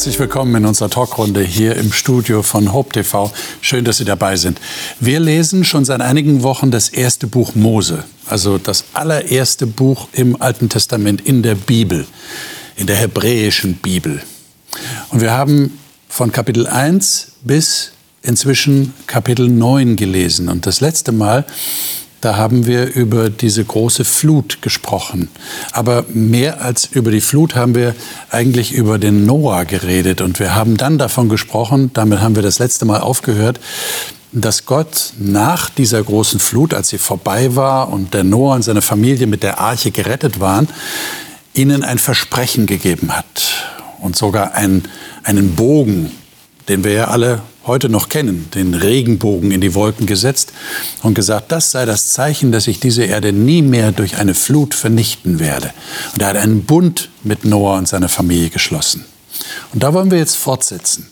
Herzlich willkommen in unserer Talkrunde hier im Studio von Hope TV. Schön, dass Sie dabei sind. Wir lesen schon seit einigen Wochen das erste Buch Mose, also das allererste Buch im Alten Testament in der Bibel, in der hebräischen Bibel. Und wir haben von Kapitel 1 bis inzwischen Kapitel 9 gelesen. Und das letzte Mal da haben wir über diese große Flut gesprochen. Aber mehr als über die Flut haben wir eigentlich über den Noah geredet. Und wir haben dann davon gesprochen, damit haben wir das letzte Mal aufgehört, dass Gott nach dieser großen Flut, als sie vorbei war und der Noah und seine Familie mit der Arche gerettet waren, ihnen ein Versprechen gegeben hat und sogar ein, einen Bogen, den wir ja alle heute noch kennen, den Regenbogen in die Wolken gesetzt und gesagt, das sei das Zeichen, dass ich diese Erde nie mehr durch eine Flut vernichten werde. Und er hat einen Bund mit Noah und seiner Familie geschlossen. Und da wollen wir jetzt fortsetzen.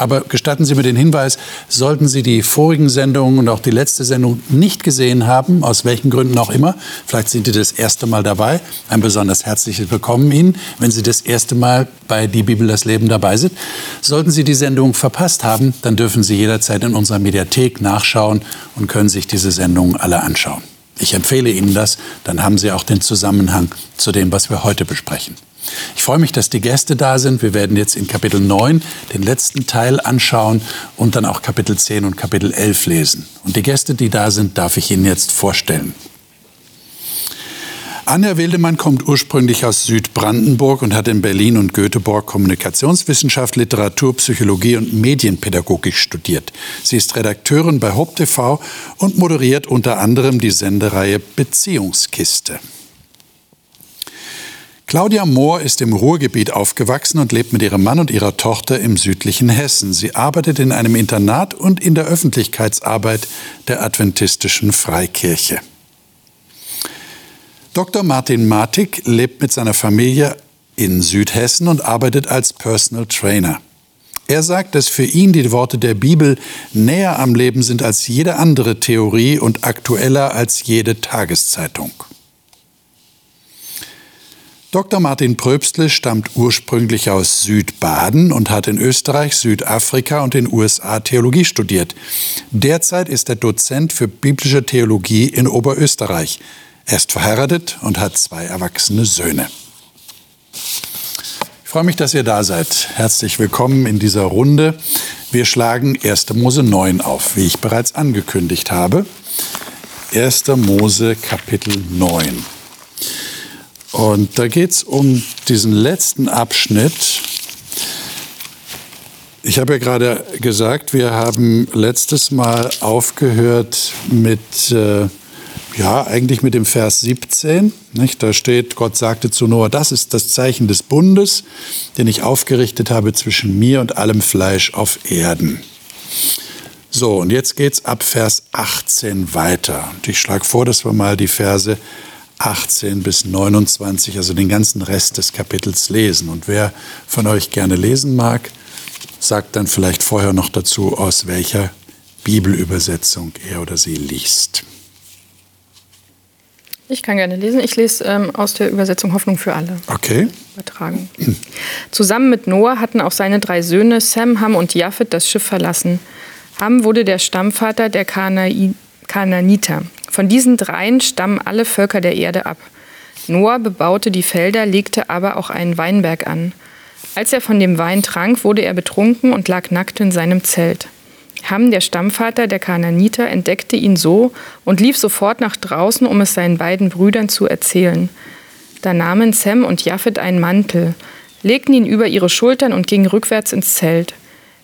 Aber gestatten Sie mir den Hinweis, sollten Sie die vorigen Sendungen und auch die letzte Sendung nicht gesehen haben, aus welchen Gründen auch immer, vielleicht sind Sie das erste Mal dabei, ein besonders herzliches Willkommen Ihnen, wenn Sie das erste Mal bei Die Bibel das Leben dabei sind. Sollten Sie die Sendung verpasst haben, dann dürfen Sie jederzeit in unserer Mediathek nachschauen und können sich diese Sendungen alle anschauen. Ich empfehle Ihnen das, dann haben Sie auch den Zusammenhang zu dem, was wir heute besprechen. Ich freue mich, dass die Gäste da sind. Wir werden jetzt in Kapitel 9 den letzten Teil anschauen und dann auch Kapitel 10 und Kapitel 11 lesen. Und die Gäste, die da sind, darf ich Ihnen jetzt vorstellen. Anja Wildemann kommt ursprünglich aus Südbrandenburg und hat in Berlin und Göteborg Kommunikationswissenschaft, Literatur, Psychologie und Medienpädagogik studiert. Sie ist Redakteurin bei Hope TV und moderiert unter anderem die Sendereihe Beziehungskiste. Claudia Mohr ist im Ruhrgebiet aufgewachsen und lebt mit ihrem Mann und ihrer Tochter im südlichen Hessen. Sie arbeitet in einem Internat und in der Öffentlichkeitsarbeit der Adventistischen Freikirche. Dr. Martin Martig lebt mit seiner Familie in Südhessen und arbeitet als Personal Trainer. Er sagt, dass für ihn die Worte der Bibel näher am Leben sind als jede andere Theorie und aktueller als jede Tageszeitung. Dr. Martin Pröbstle stammt ursprünglich aus Südbaden und hat in Österreich, Südafrika und den USA Theologie studiert. Derzeit ist er Dozent für biblische Theologie in Oberösterreich. Er ist verheiratet und hat zwei erwachsene Söhne. Ich freue mich, dass ihr da seid. Herzlich willkommen in dieser Runde. Wir schlagen 1. Mose 9 auf, wie ich bereits angekündigt habe. 1. Mose Kapitel 9. Und da geht es um diesen letzten Abschnitt. Ich habe ja gerade gesagt, wir haben letztes Mal aufgehört mit, äh, ja, eigentlich mit dem Vers 17. Nicht? Da steht, Gott sagte zu Noah, das ist das Zeichen des Bundes, den ich aufgerichtet habe zwischen mir und allem Fleisch auf Erden. So, und jetzt geht es ab Vers 18 weiter. Und ich schlage vor, dass wir mal die Verse 18 bis 29, also den ganzen Rest des Kapitels lesen. Und wer von euch gerne lesen mag, sagt dann vielleicht vorher noch dazu, aus welcher Bibelübersetzung er oder sie liest. Ich kann gerne lesen. Ich lese ähm, aus der Übersetzung Hoffnung für alle. Okay. Übertragen. Zusammen mit Noah hatten auch seine drei Söhne Sam, Ham und Japhet das Schiff verlassen. Ham wurde der Stammvater der Kanaaniter. Von diesen dreien stammen alle Völker der Erde ab. Noah bebaute die Felder, legte aber auch einen Weinberg an. Als er von dem Wein trank, wurde er betrunken und lag nackt in seinem Zelt. Ham, der Stammvater der Kanaaniter, entdeckte ihn so und lief sofort nach draußen, um es seinen beiden Brüdern zu erzählen. Da nahmen Sem und Japhet einen Mantel, legten ihn über ihre Schultern und gingen rückwärts ins Zelt.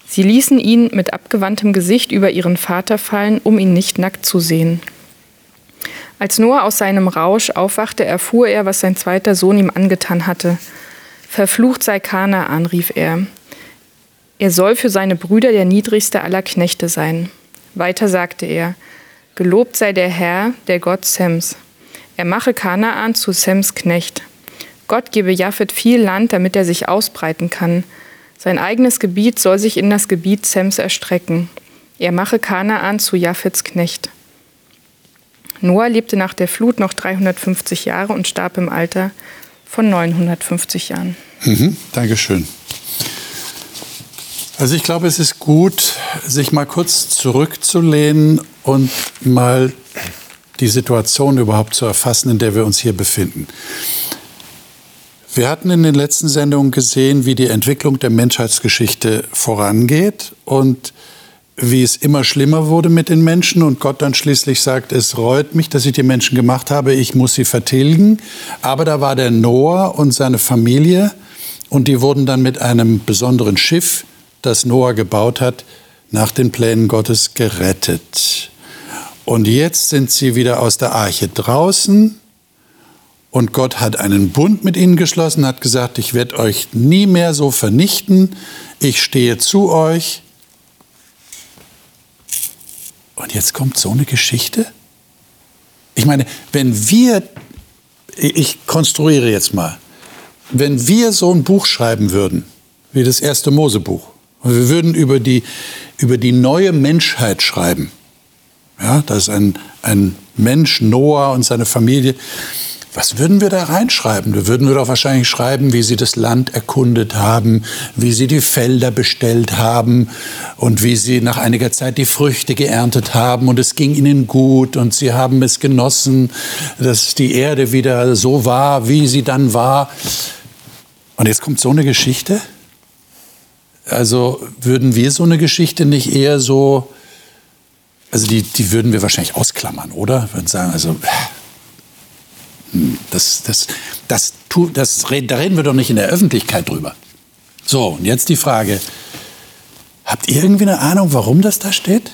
Sie ließen ihn mit abgewandtem Gesicht über ihren Vater fallen, um ihn nicht nackt zu sehen. Als Noah aus seinem Rausch aufwachte, erfuhr er, was sein zweiter Sohn ihm angetan hatte. Verflucht sei Kanaan, rief er. Er soll für seine Brüder der niedrigste aller Knechte sein. Weiter sagte er, Gelobt sei der Herr, der Gott Sems. Er mache Kanaan zu Sems Knecht. Gott gebe Japhet viel Land, damit er sich ausbreiten kann. Sein eigenes Gebiet soll sich in das Gebiet Sems erstrecken. Er mache Kanaan zu Japhets Knecht. Noah lebte nach der Flut noch 350 Jahre und starb im Alter von 950 Jahren. Mhm, Dankeschön. Also ich glaube, es ist gut, sich mal kurz zurückzulehnen und mal die Situation überhaupt zu erfassen, in der wir uns hier befinden. Wir hatten in den letzten Sendungen gesehen, wie die Entwicklung der Menschheitsgeschichte vorangeht und wie es immer schlimmer wurde mit den Menschen und Gott dann schließlich sagt, es reut mich, dass ich die Menschen gemacht habe, ich muss sie vertilgen. Aber da war der Noah und seine Familie und die wurden dann mit einem besonderen Schiff, das Noah gebaut hat, nach den Plänen Gottes gerettet. Und jetzt sind sie wieder aus der Arche draußen und Gott hat einen Bund mit ihnen geschlossen, hat gesagt, ich werde euch nie mehr so vernichten, ich stehe zu euch und jetzt kommt so eine Geschichte? Ich meine, wenn wir, ich konstruiere jetzt mal, wenn wir so ein Buch schreiben würden, wie das erste Mosebuch, und wir würden über die, über die neue Menschheit schreiben, ja, da ist ein, ein Mensch, Noah und seine Familie, was würden wir da reinschreiben? Da würden wir doch wahrscheinlich schreiben, wie sie das Land erkundet haben, wie sie die Felder bestellt haben und wie sie nach einiger Zeit die Früchte geerntet haben und es ging ihnen gut und sie haben es genossen, dass die Erde wieder so war, wie sie dann war. Und jetzt kommt so eine Geschichte? Also würden wir so eine Geschichte nicht eher so, also die, die würden wir wahrscheinlich ausklammern, oder? Würden sagen, also das, das, das, das, das, da reden wir doch nicht in der Öffentlichkeit drüber. So, und jetzt die Frage, habt ihr irgendwie eine Ahnung, warum das da steht?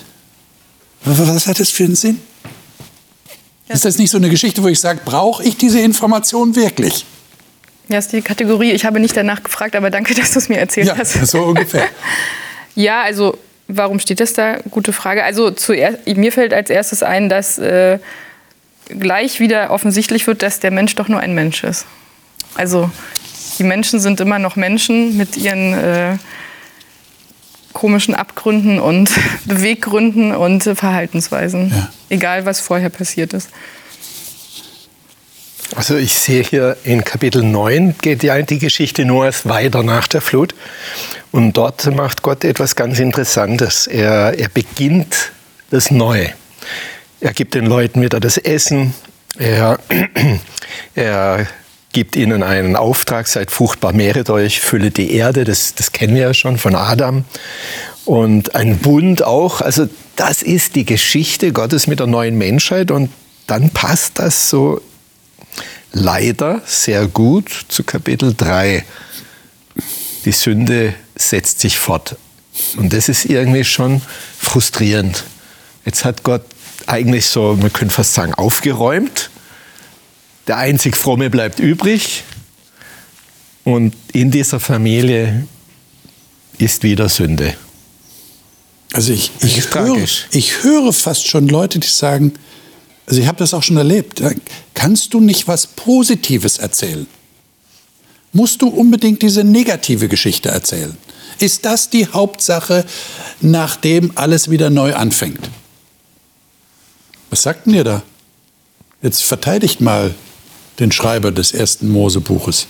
Was hat das für einen Sinn? Ist das nicht so eine Geschichte, wo ich sage, brauche ich diese Information wirklich? Ja, ist die Kategorie. Ich habe nicht danach gefragt, aber danke, dass du es mir erzählt ja, hast. So ungefähr. ja, also warum steht das da? Gute Frage. Also zuerst, mir fällt als erstes ein, dass äh, gleich wieder offensichtlich wird, dass der Mensch doch nur ein Mensch ist. Also die Menschen sind immer noch Menschen mit ihren äh, komischen Abgründen und Beweggründen und äh, Verhaltensweisen, ja. egal was vorher passiert ist. Also ich sehe hier in Kapitel 9 geht ja die Geschichte Noahs weiter nach der Flut. Und dort macht Gott etwas ganz Interessantes. Er, er beginnt das Neue. Er gibt den Leuten wieder das Essen. Er, er gibt ihnen einen Auftrag, seid fruchtbar, mehret euch, füllet die Erde. Das, das kennen wir ja schon von Adam. Und ein Bund auch. Also das ist die Geschichte Gottes mit der neuen Menschheit. Und dann passt das so leider sehr gut zu Kapitel 3. Die Sünde setzt sich fort. Und das ist irgendwie schon frustrierend. Jetzt hat Gott eigentlich so, man könnte fast sagen, aufgeräumt. Der einzig Fromme bleibt übrig. Und in dieser Familie ist wieder Sünde. Also ich, ich, höre, ich höre fast schon Leute, die sagen, also ich habe das auch schon erlebt, kannst du nicht was Positives erzählen? Musst du unbedingt diese negative Geschichte erzählen? Ist das die Hauptsache, nachdem alles wieder neu anfängt? Was sagt denn ihr da? Jetzt verteidigt mal den Schreiber des ersten Mosebuches.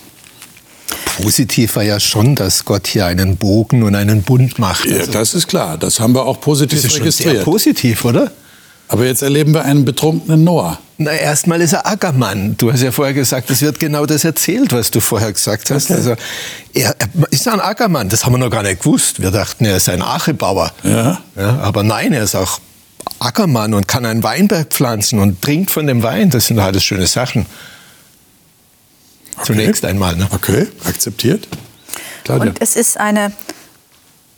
Positiv war ja schon, dass Gott hier einen Bogen und einen Bund macht. Ja, also das ist klar. Das haben wir auch positiv das ist registriert. Sehr positiv, oder? Aber jetzt erleben wir einen betrunkenen Noah. Na, erstmal ist er Ackermann. Du hast ja vorher gesagt, es wird genau das erzählt, was du vorher gesagt hast. Okay. Also, er, er, ist ein Ackermann. Das haben wir noch gar nicht gewusst. Wir dachten, er ist ein Achebauer. Ja. ja aber nein, er ist auch Ackermann und kann einen Weinberg pflanzen und trinkt von dem Wein. Das sind alles schöne Sachen. Okay. Zunächst einmal. Ne? Okay, akzeptiert. Claudia. Und es ist eine,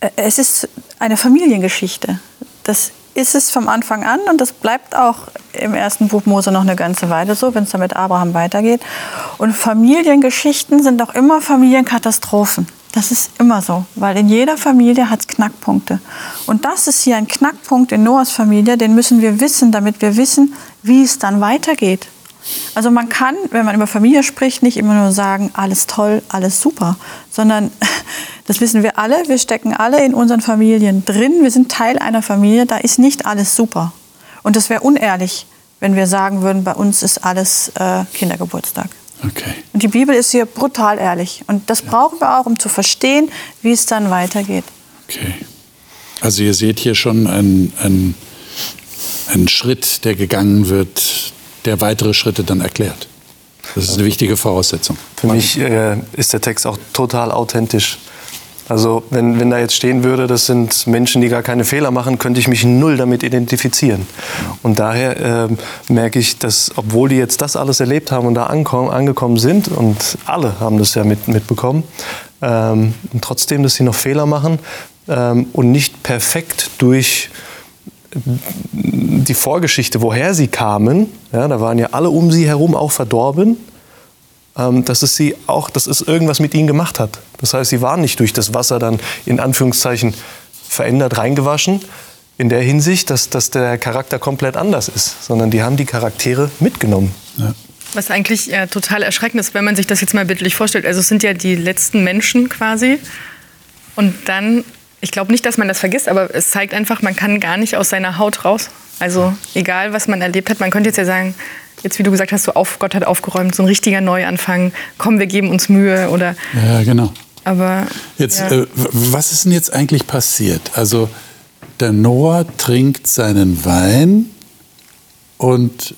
äh, es ist eine Familiengeschichte. Das ist es vom Anfang an und das bleibt auch im ersten Buch Mose noch eine ganze Weile so, wenn es dann mit Abraham weitergeht. Und Familiengeschichten sind auch immer Familienkatastrophen. Das ist immer so, weil in jeder Familie hat es Knackpunkte. Und das ist hier ein Knackpunkt in Noahs Familie, den müssen wir wissen, damit wir wissen, wie es dann weitergeht. Also man kann, wenn man über Familie spricht, nicht immer nur sagen, alles toll, alles super, sondern das wissen wir alle, wir stecken alle in unseren Familien drin, wir sind Teil einer Familie, da ist nicht alles super. Und das wäre unehrlich, wenn wir sagen würden, bei uns ist alles äh, Kindergeburtstag. Okay. Und die Bibel ist hier brutal ehrlich. Und das ja. brauchen wir auch, um zu verstehen, wie es dann weitergeht. Okay. Also ihr seht hier schon einen, einen, einen Schritt, der gegangen wird, der weitere Schritte dann erklärt. Das ist eine wichtige Voraussetzung. Für mich äh, ist der Text auch total authentisch. Also wenn, wenn da jetzt stehen würde, das sind Menschen, die gar keine Fehler machen, könnte ich mich null damit identifizieren. Und daher äh, merke ich, dass obwohl die jetzt das alles erlebt haben und da ankommen, angekommen sind, und alle haben das ja mit, mitbekommen, ähm, trotzdem, dass sie noch Fehler machen ähm, und nicht perfekt durch die Vorgeschichte, woher sie kamen, ja, da waren ja alle um sie herum auch verdorben, dass es sie auch, dass es irgendwas mit ihnen gemacht hat. Das heißt, sie waren nicht durch das Wasser dann in Anführungszeichen verändert reingewaschen, in der Hinsicht, dass, dass der Charakter komplett anders ist, sondern die haben die Charaktere mitgenommen. Ja. Was eigentlich ja, total erschreckend ist, wenn man sich das jetzt mal bildlich vorstellt. Also es sind ja die letzten Menschen quasi. Und dann, ich glaube nicht, dass man das vergisst, aber es zeigt einfach, man kann gar nicht aus seiner Haut raus. Also egal, was man erlebt hat, man könnte jetzt ja sagen, jetzt wie du gesagt hast, so auf, Gott hat aufgeräumt, so ein richtiger Neuanfang, komm, wir geben uns Mühe oder. Ja, genau. Aber jetzt, ja. äh, was ist denn jetzt eigentlich passiert? Also der Noah trinkt seinen Wein und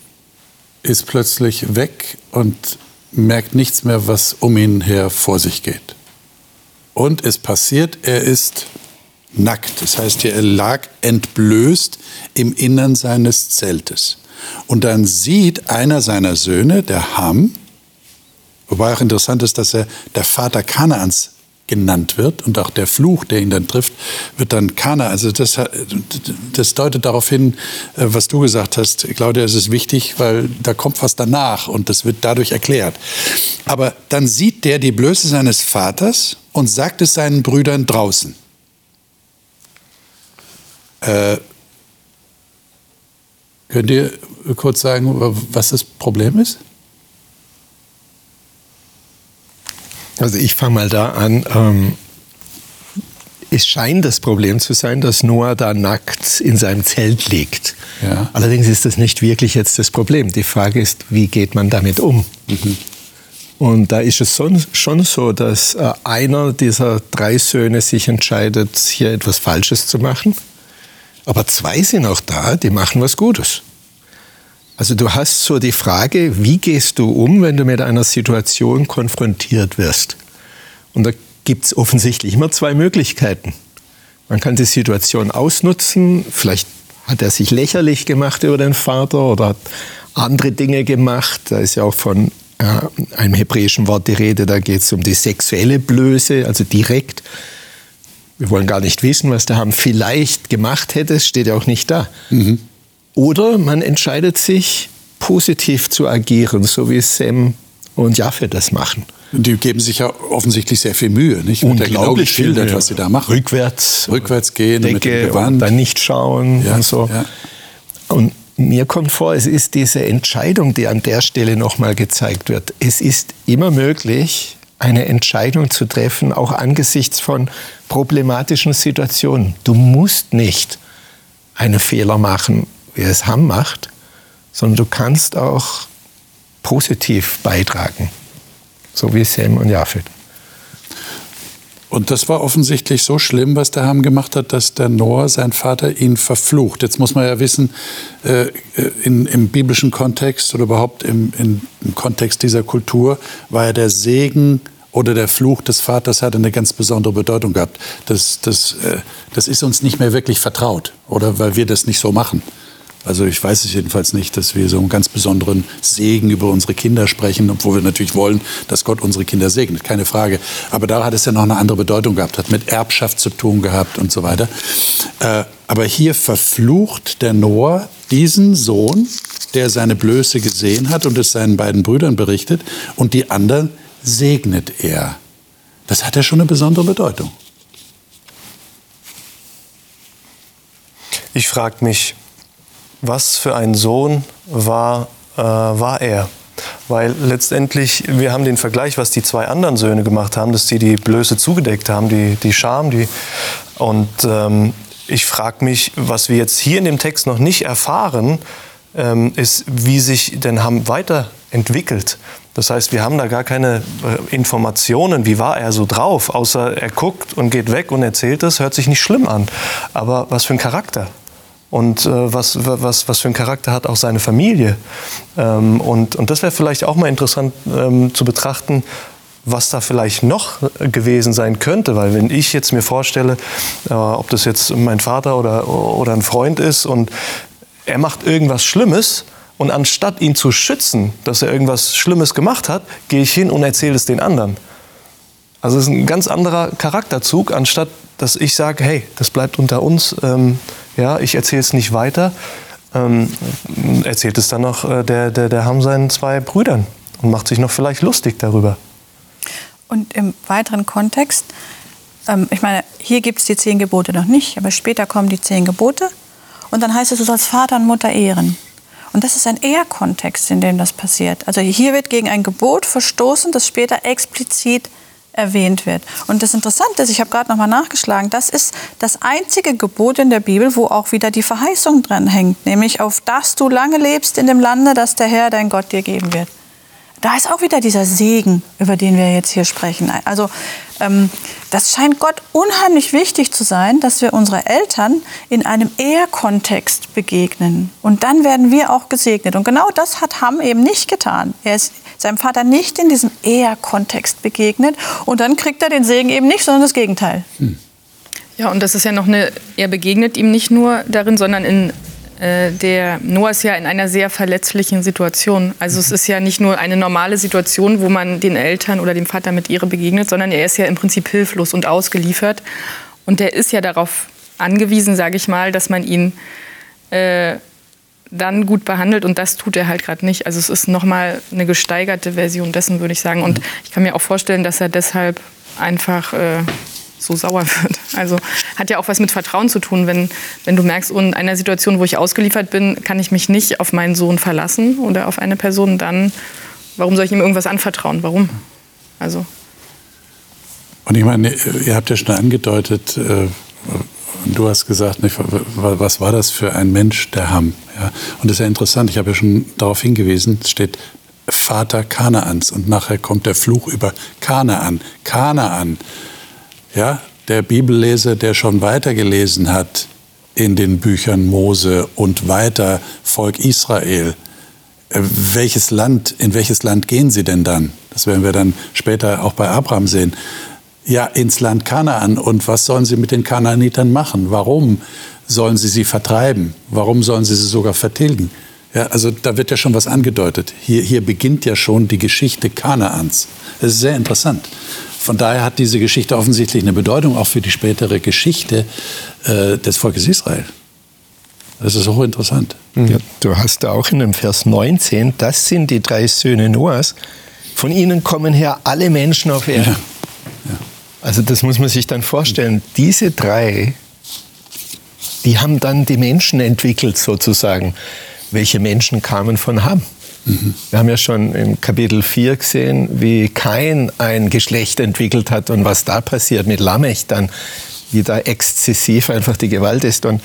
ist plötzlich weg und merkt nichts mehr, was um ihn her vor sich geht. Und es passiert, er ist nackt. Das heißt, er lag entblößt im Innern seines Zeltes. Und dann sieht einer seiner Söhne, der Ham, wobei auch interessant ist, dass er der Vater Kanaans genannt wird und auch der Fluch, der ihn dann trifft, wird dann Kana. Also das, das deutet darauf hin, äh, was du gesagt hast, Claudia, es ist wichtig, weil da kommt was danach und das wird dadurch erklärt. Aber dann sieht der die Blöße seines Vaters und sagt es seinen Brüdern draußen. Äh, könnt ihr kurz sagen, was das Problem ist? Also ich fange mal da an. Ähm, es scheint das Problem zu sein, dass Noah da nackt in seinem Zelt liegt. Ja. Allerdings ist das nicht wirklich jetzt das Problem. Die Frage ist, wie geht man damit um? Mhm. Und da ist es schon so, dass äh, einer dieser drei Söhne sich entscheidet, hier etwas Falsches zu machen. Aber zwei sind auch da, die machen was Gutes. Also du hast so die Frage, wie gehst du um, wenn du mit einer Situation konfrontiert wirst? Und da gibt es offensichtlich immer zwei Möglichkeiten. Man kann die Situation ausnutzen, vielleicht hat er sich lächerlich gemacht über den Vater oder hat andere Dinge gemacht. Da ist ja auch von äh, einem hebräischen Wort die Rede, da geht es um die sexuelle Blöße, also direkt. Wir wollen gar nicht wissen, was der Ham vielleicht gemacht hätte, es steht ja auch nicht da. Mhm. Oder man entscheidet sich, positiv zu agieren, so wie Sam und Jaffe das machen. Die geben sich ja offensichtlich sehr viel Mühe, nicht? Wird Unglaublich genau geschildert, was sie da machen. Rückwärts, rückwärts gehen, Decke mit dem Gewand. dann nicht schauen ja, und so. Ja. Und mir kommt vor, es ist diese Entscheidung, die an der Stelle nochmal gezeigt wird. Es ist immer möglich, eine Entscheidung zu treffen, auch angesichts von problematischen Situationen. Du musst nicht einen Fehler machen wie es Ham macht, sondern du kannst auch positiv beitragen, so wie Sam und Jafet. Und das war offensichtlich so schlimm, was der Ham gemacht hat, dass der Noah, sein Vater, ihn verflucht. Jetzt muss man ja wissen, äh, in, im biblischen Kontext oder überhaupt im, in, im Kontext dieser Kultur war ja der Segen oder der Fluch des Vaters hatte eine ganz besondere Bedeutung gehabt. Das, das, äh, das ist uns nicht mehr wirklich vertraut, oder weil wir das nicht so machen. Also ich weiß es jedenfalls nicht, dass wir so einen ganz besonderen Segen über unsere Kinder sprechen, obwohl wir natürlich wollen, dass Gott unsere Kinder segnet, keine Frage. Aber da hat es ja noch eine andere Bedeutung gehabt, hat mit Erbschaft zu tun gehabt und so weiter. Äh, aber hier verflucht der Noah diesen Sohn, der seine Blöße gesehen hat und es seinen beiden Brüdern berichtet, und die anderen segnet er. Das hat ja schon eine besondere Bedeutung. Ich frage mich, was für ein Sohn war, äh, war er? Weil letztendlich, wir haben den Vergleich, was die zwei anderen Söhne gemacht haben, dass sie die Blöße zugedeckt haben, die, die Scham. Die, und ähm, ich frage mich, was wir jetzt hier in dem Text noch nicht erfahren, ähm, ist, wie sich denn Ham weiter entwickelt. Das heißt, wir haben da gar keine äh, Informationen, wie war er so drauf, außer er guckt und geht weg und erzählt es, hört sich nicht schlimm an. Aber was für ein Charakter? Und äh, was, was, was für ein Charakter hat auch seine Familie? Ähm, und, und das wäre vielleicht auch mal interessant ähm, zu betrachten, was da vielleicht noch gewesen sein könnte. Weil wenn ich jetzt mir vorstelle, äh, ob das jetzt mein Vater oder, oder ein Freund ist und er macht irgendwas Schlimmes, und anstatt ihn zu schützen, dass er irgendwas Schlimmes gemacht hat, gehe ich hin und erzähle es den anderen. Also es ist ein ganz anderer Charakterzug, anstatt dass ich sage, hey, das bleibt unter uns, ähm, ja, ich erzähle es nicht weiter, ähm, erzählt es dann noch äh, der, der, der Ham seinen zwei Brüdern und macht sich noch vielleicht lustig darüber. Und im weiteren Kontext, ähm, ich meine, hier gibt es die zehn Gebote noch nicht, aber später kommen die zehn Gebote und dann heißt es, du sollst Vater und Mutter ehren. Und das ist ein Ehrkontext, in dem das passiert. Also hier wird gegen ein Gebot verstoßen, das später explizit erwähnt wird. Und das Interessante ist, ich habe gerade noch mal nachgeschlagen, das ist das einzige Gebot in der Bibel, wo auch wieder die Verheißung dran hängt, nämlich auf dass du lange lebst in dem Lande, das der Herr, dein Gott, dir geben wird. Da ist auch wieder dieser Segen, über den wir jetzt hier sprechen. Also ähm, das scheint Gott unheimlich wichtig zu sein, dass wir unsere Eltern in einem Ehrkontext begegnen. Und dann werden wir auch gesegnet. Und genau das hat Ham eben nicht getan. Er ist seinem Vater nicht in diesem Ehrkontext begegnet. Und dann kriegt er den Segen eben nicht, sondern das Gegenteil. Hm. Ja, und das ist ja noch eine, er begegnet ihm nicht nur darin, sondern in äh, der Noah ist ja in einer sehr verletzlichen Situation. Also es ist ja nicht nur eine normale Situation, wo man den Eltern oder dem Vater mit ihre begegnet, sondern er ist ja im Prinzip hilflos und ausgeliefert. Und er ist ja darauf angewiesen, sage ich mal, dass man ihn äh, dann gut behandelt und das tut er halt gerade nicht. Also es ist nochmal eine gesteigerte Version dessen, würde ich sagen. Und ich kann mir auch vorstellen, dass er deshalb einfach äh, so sauer wird. Also hat ja auch was mit Vertrauen zu tun. Wenn, wenn du merkst, in einer Situation, wo ich ausgeliefert bin, kann ich mich nicht auf meinen Sohn verlassen oder auf eine Person, dann warum soll ich ihm irgendwas anvertrauen? Warum? Also. Und ich meine, ihr habt ja schon angedeutet, äh, du hast gesagt, was war das für ein Mensch, der Ham? Ja? Und das ist ja interessant, ich habe ja schon darauf hingewiesen, es steht Vater Kanaans und nachher kommt der Fluch über Kanaan. Kanaan ja, der Bibelleser, der schon weitergelesen hat in den Büchern Mose und weiter Volk Israel, äh, welches Land, in welches Land gehen sie denn dann? Das werden wir dann später auch bei Abraham sehen. Ja, ins Land Kanaan. Und was sollen sie mit den Kanaanitern machen? Warum sollen sie sie vertreiben? Warum sollen sie sie sogar vertilgen? Ja, also da wird ja schon was angedeutet. Hier, hier beginnt ja schon die Geschichte Kanaans. Das ist sehr interessant. Von daher hat diese Geschichte offensichtlich eine Bedeutung auch für die spätere Geschichte äh, des Volkes Israel. Das ist hochinteressant. Ja, du hast da auch in dem Vers 19, das sind die drei Söhne Noahs. Von ihnen kommen her alle Menschen auf Erden. Ja. Ja. Also das muss man sich dann vorstellen. Diese drei, die haben dann die Menschen entwickelt sozusagen. Welche Menschen kamen von Ham? Wir haben ja schon im Kapitel 4 gesehen, wie Kain ein Geschlecht entwickelt hat und was da passiert mit Lamech dann, wie da exzessiv einfach die Gewalt ist. Und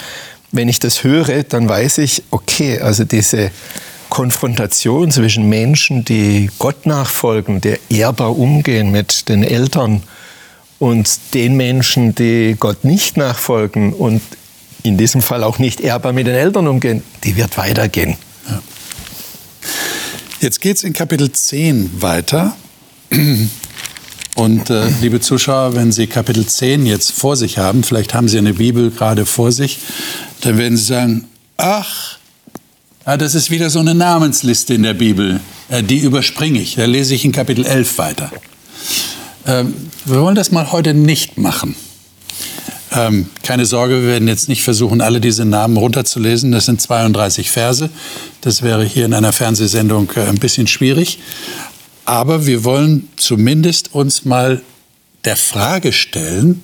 wenn ich das höre, dann weiß ich, okay, also diese Konfrontation zwischen Menschen, die Gott nachfolgen, die ehrbar umgehen mit den Eltern und den Menschen, die Gott nicht nachfolgen und in diesem Fall auch nicht ehrbar mit den Eltern umgehen, die wird weitergehen. Jetzt geht es in Kapitel 10 weiter. Und äh, liebe Zuschauer, wenn Sie Kapitel 10 jetzt vor sich haben, vielleicht haben Sie eine Bibel gerade vor sich, dann werden Sie sagen, ach, ja, das ist wieder so eine Namensliste in der Bibel, äh, die überspringe ich. Da lese ich in Kapitel 11 weiter. Ähm, wir wollen das mal heute nicht machen. Ähm, keine Sorge, wir werden jetzt nicht versuchen, alle diese Namen runterzulesen. Das sind 32 Verse. Das wäre hier in einer Fernsehsendung äh, ein bisschen schwierig. Aber wir wollen zumindest uns mal der Frage stellen,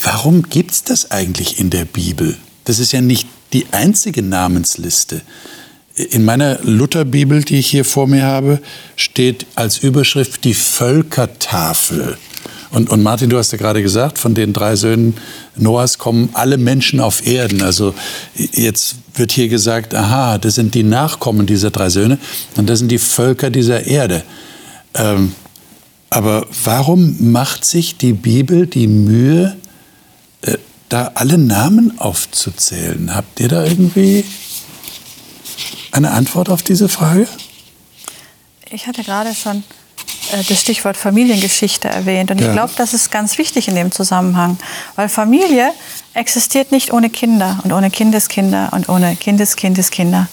warum gibt es das eigentlich in der Bibel? Das ist ja nicht die einzige Namensliste. In meiner Lutherbibel, die ich hier vor mir habe, steht als Überschrift die Völkertafel. Und, und Martin, du hast ja gerade gesagt, von den drei Söhnen Noahs kommen alle Menschen auf Erden. Also jetzt wird hier gesagt, aha, das sind die Nachkommen dieser drei Söhne und das sind die Völker dieser Erde. Ähm, aber warum macht sich die Bibel die Mühe, äh, da alle Namen aufzuzählen? Habt ihr da irgendwie eine Antwort auf diese Frage? Ich hatte gerade schon äh, das Stichwort Familiengeschichte erwähnt. Und ja. ich glaube, das ist ganz wichtig in dem Zusammenhang. Weil Familie existiert nicht ohne Kinder und ohne Kindeskinder und ohne Kindeskindeskinder.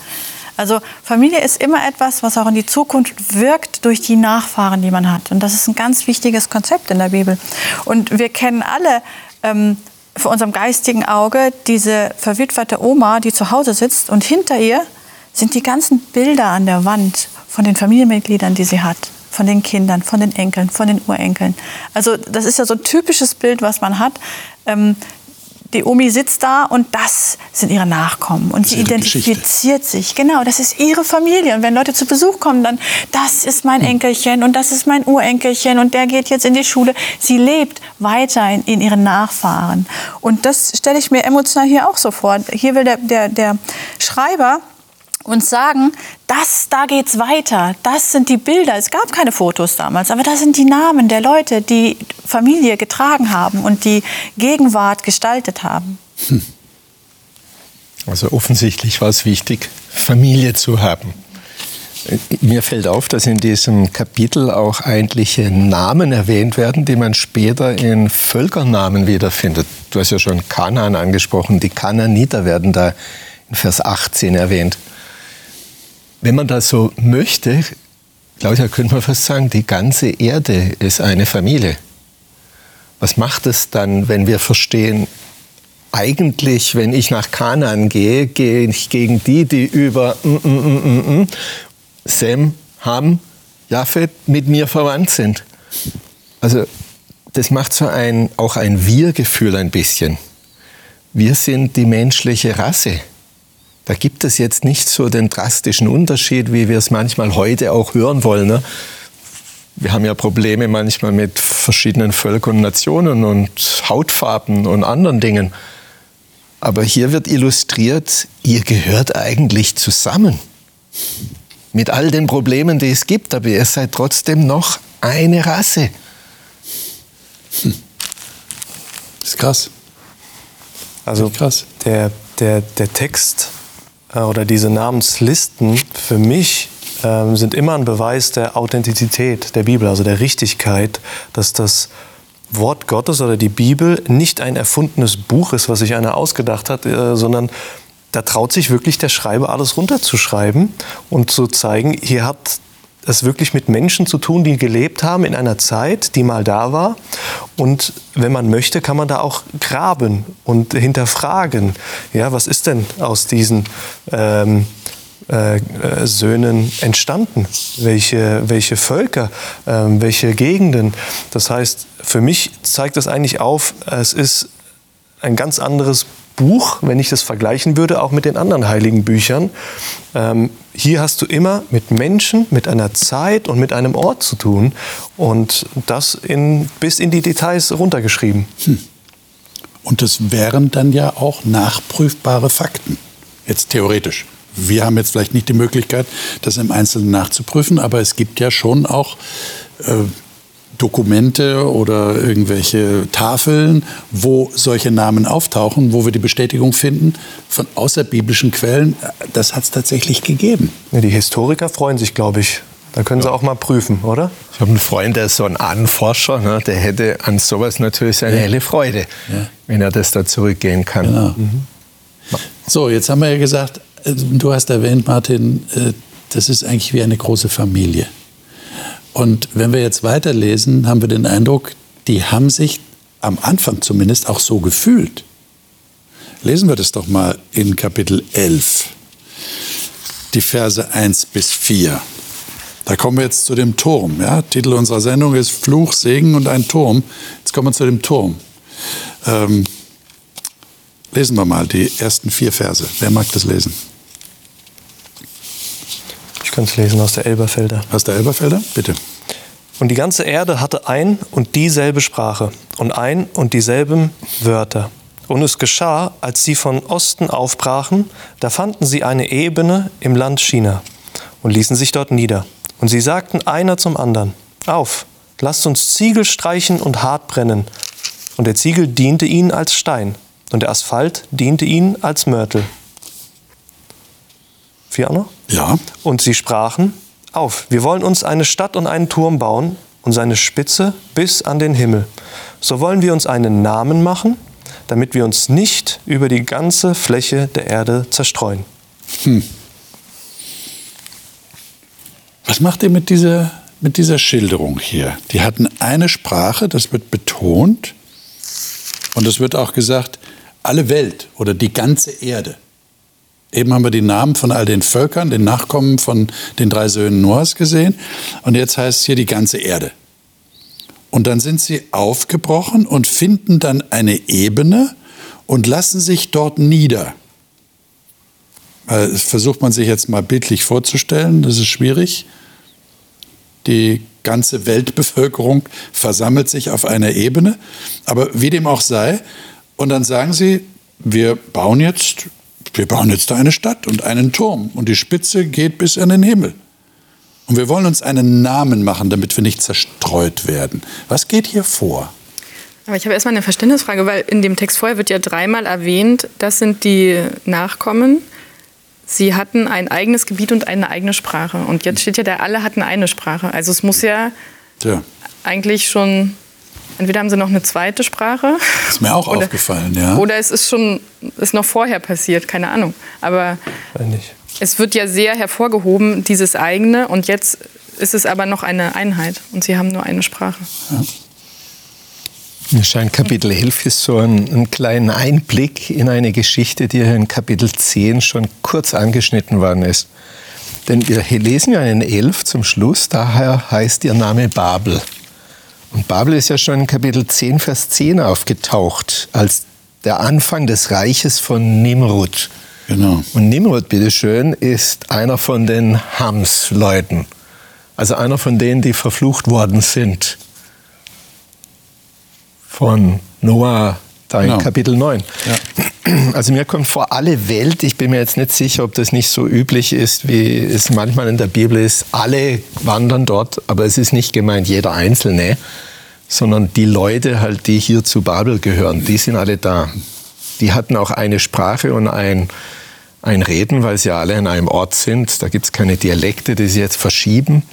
Also Familie ist immer etwas, was auch in die Zukunft wirkt durch die Nachfahren, die man hat. Und das ist ein ganz wichtiges Konzept in der Bibel. Und wir kennen alle ähm, vor unserem geistigen Auge diese verwitwete Oma, die zu Hause sitzt und hinter ihr sind die ganzen Bilder an der Wand von den Familienmitgliedern, die sie hat von den Kindern, von den Enkeln, von den Urenkeln. Also das ist ja so ein typisches Bild, was man hat. Ähm, die Omi sitzt da und das sind ihre Nachkommen. Und sie identifiziert Geschichte. sich. Genau, das ist ihre Familie. Und wenn Leute zu Besuch kommen, dann, das ist mein hm. Enkelchen und das ist mein Urenkelchen und der geht jetzt in die Schule. Sie lebt weiter in, in ihren Nachfahren. Und das stelle ich mir emotional hier auch so vor. Hier will der, der, der Schreiber uns sagen, das, da geht's weiter. Das sind die Bilder. Es gab keine Fotos damals, aber das sind die Namen der Leute, die Familie getragen haben und die Gegenwart gestaltet haben. Hm. Also offensichtlich war es wichtig, Familie zu haben. Mir fällt auf, dass in diesem Kapitel auch eigentliche Namen erwähnt werden, die man später in Völkernamen wiederfindet. Du hast ja schon Kanaan angesprochen. Die Kananiter werden da in Vers 18 erwähnt wenn man das so möchte, Claudia, könnte man fast sagen, die ganze Erde ist eine Familie. Was macht es dann, wenn wir verstehen, eigentlich, wenn ich nach Kanaan gehe, gehe ich gegen die, die über mm, mm, mm, mm Sem, Ham, Japhet mit mir verwandt sind. Also das macht so ein, auch ein Wir-Gefühl ein bisschen. Wir sind die menschliche Rasse. Da gibt es jetzt nicht so den drastischen Unterschied, wie wir es manchmal heute auch hören wollen. Ne? Wir haben ja Probleme manchmal mit verschiedenen Völkern und Nationen und Hautfarben und anderen Dingen. Aber hier wird illustriert, ihr gehört eigentlich zusammen. Mit all den Problemen, die es gibt, aber ihr seid trotzdem noch eine Rasse. Hm. Das ist krass. Also krass. Der, der, der Text äh, oder diese Namenslisten für mich ähm, sind immer ein Beweis der Authentizität der Bibel, also der Richtigkeit, dass das Wort Gottes oder die Bibel nicht ein erfundenes Buch ist, was sich einer ausgedacht hat, äh, sondern da traut sich wirklich der Schreiber alles runterzuschreiben und zu zeigen, hier hat es wirklich mit Menschen zu tun, die gelebt haben in einer Zeit, die mal da war. Und wenn man möchte, kann man da auch graben und hinterfragen. Ja, was ist denn aus diesen ähm, äh, äh, Söhnen entstanden? Welche, welche Völker, äh, welche Gegenden? Das heißt, für mich zeigt das eigentlich auf, es ist ein ganz anderes Buch, wenn ich das vergleichen würde, auch mit den anderen heiligen Büchern. Ähm, hier hast du immer mit Menschen, mit einer Zeit und mit einem Ort zu tun und das in, bis in die Details runtergeschrieben. Hm. Und das wären dann ja auch nachprüfbare Fakten, jetzt theoretisch. Wir haben jetzt vielleicht nicht die Möglichkeit, das im Einzelnen nachzuprüfen, aber es gibt ja schon auch äh, Dokumente oder irgendwelche Tafeln, wo solche Namen auftauchen, wo wir die Bestätigung finden von außerbiblischen Quellen, das hat es tatsächlich gegeben. Ja, die Historiker freuen sich, glaube ich. Da können ja. sie auch mal prüfen, oder? Ich habe einen Freund, der ist so ein Ahnenforscher, ne? der hätte an sowas natürlich seine helle Freude, ja. wenn er das da zurückgehen kann. Genau. Mhm. So, jetzt haben wir ja gesagt, äh, du hast erwähnt, Martin, äh, das ist eigentlich wie eine große Familie. Und wenn wir jetzt weiterlesen, haben wir den Eindruck, die haben sich am Anfang zumindest auch so gefühlt. Lesen wir das doch mal in Kapitel 11, die Verse 1 bis 4. Da kommen wir jetzt zu dem Turm. Ja? Titel unserer Sendung ist Fluch, Segen und ein Turm. Jetzt kommen wir zu dem Turm. Ähm, lesen wir mal die ersten vier Verse. Wer mag das lesen? Kann es lesen aus der Elberfelder. Aus der Elberfelder, bitte. Und die ganze Erde hatte ein und dieselbe Sprache und ein und dieselben Wörter. Und es geschah, als sie von Osten aufbrachen, da fanden sie eine Ebene im Land China und ließen sich dort nieder. Und sie sagten einer zum anderen, auf, lasst uns Ziegel streichen und hart brennen. Und der Ziegel diente ihnen als Stein und der Asphalt diente ihnen als Mörtel. Fiona? Ja. Und sie sprachen, auf, wir wollen uns eine Stadt und einen Turm bauen und seine Spitze bis an den Himmel. So wollen wir uns einen Namen machen, damit wir uns nicht über die ganze Fläche der Erde zerstreuen. Hm. Was macht ihr mit dieser, mit dieser Schilderung hier? Die hatten eine Sprache, das wird betont. Und es wird auch gesagt, alle Welt oder die ganze Erde. Eben haben wir die Namen von all den Völkern, den Nachkommen von den drei Söhnen Noahs gesehen. Und jetzt heißt es hier die ganze Erde. Und dann sind sie aufgebrochen und finden dann eine Ebene und lassen sich dort nieder. Das versucht man sich jetzt mal bildlich vorzustellen, das ist schwierig. Die ganze Weltbevölkerung versammelt sich auf einer Ebene, aber wie dem auch sei, und dann sagen sie, wir bauen jetzt wir bauen jetzt da eine Stadt und einen Turm und die Spitze geht bis an den Himmel. Und wir wollen uns einen Namen machen, damit wir nicht zerstreut werden. Was geht hier vor? Aber ich habe erstmal eine Verständnisfrage, weil in dem Text vorher wird ja dreimal erwähnt, das sind die Nachkommen. Sie hatten ein eigenes Gebiet und eine eigene Sprache. Und jetzt steht ja da, alle hatten eine Sprache. Also es muss ja, ja. eigentlich schon Entweder haben sie noch eine zweite Sprache. Ist mir auch oder, aufgefallen, ja. Oder es ist schon ist noch vorher passiert, keine Ahnung. Aber es wird ja sehr hervorgehoben, dieses eigene. Und jetzt ist es aber noch eine Einheit. Und sie haben nur eine Sprache. Ja. Mir scheint Kapitel 11 ist so ein, ein kleiner Einblick in eine Geschichte, die in Kapitel 10 schon kurz angeschnitten worden ist. Denn wir lesen ja in 11 zum Schluss, daher heißt ihr Name Babel. Und Babel ist ja schon in Kapitel 10, Vers 10 aufgetaucht, als der Anfang des Reiches von Nimrod. Genau. Und Nimrod, bitteschön, ist einer von den Hams-Leuten. Also einer von denen, die verflucht worden sind. Von Noah, da in genau. Kapitel 9. Ja. Also mir kommt vor alle Welt, ich bin mir jetzt nicht sicher, ob das nicht so üblich ist, wie es manchmal in der Bibel ist, alle wandern dort, aber es ist nicht gemeint jeder Einzelne, sondern die Leute halt, die hier zu Babel gehören, die sind alle da. Die hatten auch eine Sprache und ein, ein Reden, weil sie alle in einem Ort sind. Da gibt es keine Dialekte, die sie jetzt verschieben.